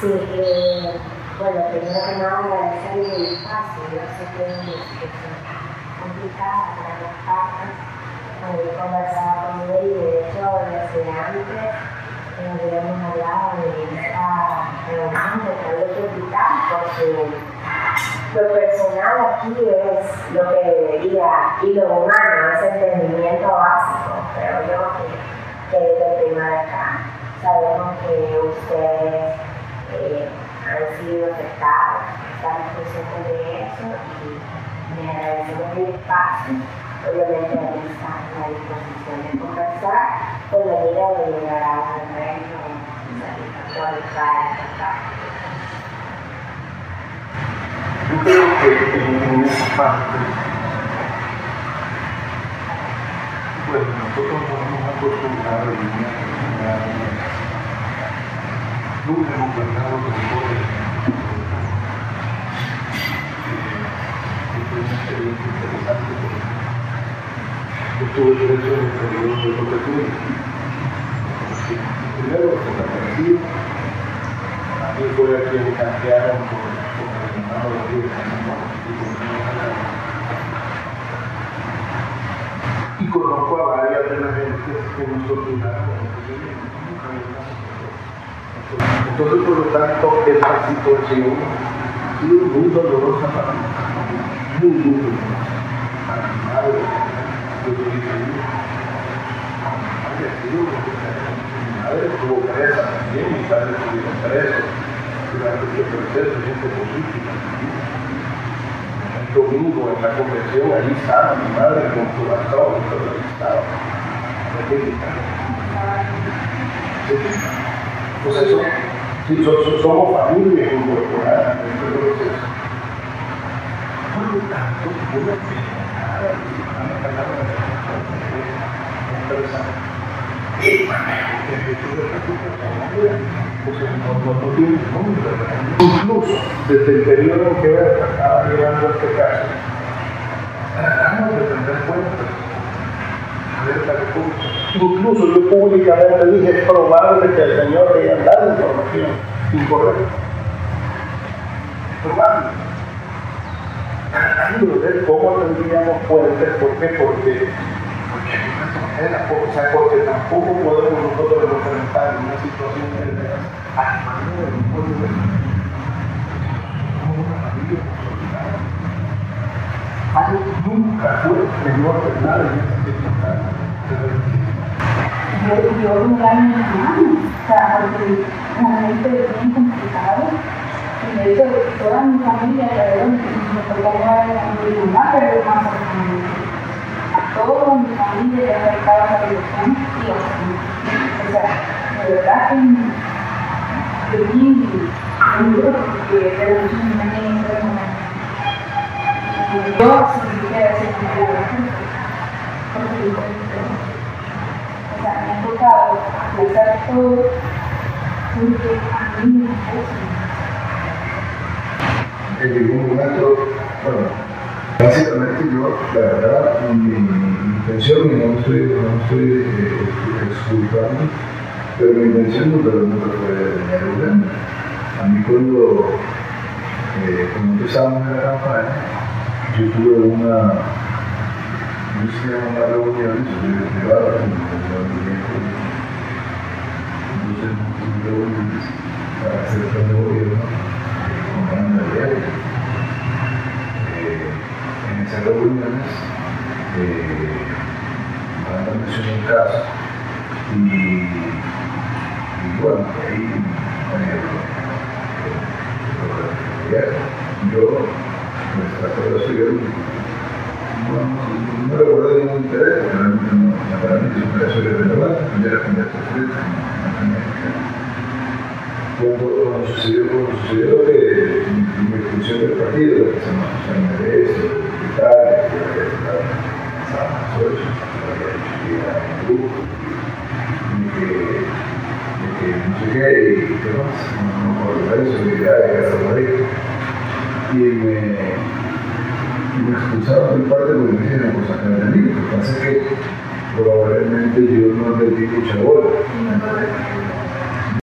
Sí, eh, bueno, primero que nada agradecerle el espacio, yo sé que es complicada para las partes. Bueno, yo conversaba con él y de hecho desde antes eh, habíamos hablado de esta reunión de que invitar porque lo personal aquí es lo que debería y lo humano, ese entendimiento básico, creo yo que, que es el tema de acá. Sabemos que ustedes eh, han sido afectados, estamos conscientes de eso y me agradecemos el espacio. Obviamente ahí está a la disposición de conversar con la idea de llegar a un arreglo para Yo creo que en esa parte, pues nosotros nos hemos acostumbrado a vivir nunca hemos guardado rencores. Fue una experiencia interesante porque tuve preso en el periodo de protección. Primero, por la policía, a fue a quien canjearon por, por el hermano de Dios, y conozco a varias de las gentes que nos torturaron. Nunca entonces, por lo tanto, esta situación ha sido muy dolorosa para muy, muy dolorosa. Para mi madre, yo soy. Mi madre estuvo presa también, mi padre estuvo preso durante este proceso, gente política. El domingo en la convención, allí estaba mi madre con su bastón, todo estaba. Pues eso, si somos familia incorporada proceso. Por lo tanto, una Incluso desde el periodo en que estaba llevando este caso, tratamos de prender cuentas Incluso yo públicamente dije, es probable que el Señor le haya dado información incorrecta. Probable. Tratando de ver cómo tendríamos fuentes, ¿por qué? Porque, porque, porque tampoco podemos nosotros enfrentar una situación de a manera de un pueblo Somos una familia consolidada. Algo nunca fue menor que nada en esta circunstancia yo, yo lograrme o sea, porque es un momento bien complicado. Y de hecho, toda mi familia alrededor me tocó a mi mamá, pero más a toda mi familia le afectaba la religión y o sea, de verdad que yo vi un ese momento. Y yo, si quisiera decir que porque o sea, tocado hacer todo porque a mí me. En ningún momento, bueno, básicamente yo, la verdad, mi, intención, y no estoy, no estoy eh, pero mi intención nunca, nunca fue dañar A mí cuando, eh, cuando empezamos la campaña, yo tuve una yo sí a una reunión privada con entonces nos reuniones para hacer plan de gobierno con Ana Diario. En esas reuniones un caso y, y bueno, ahí yo, nuestra no, no recuerdo ningún interés, porque realmente no, para mí es un caso de renovar, cambiar la frente, cuando, cuando sucedió, cuando sucedió que mi, expulsión del partido, que se llama MDS, Italia, que había estado en Sochi, que que era un grupo, y que, que no sé qué, y qué más, no me acuerdo de eso, que era de Casa Madrid. Y me me expulsaron de parte porque me dijeron cosas que no entendí. Lo que pasa es que probablemente yo no di mucha bola.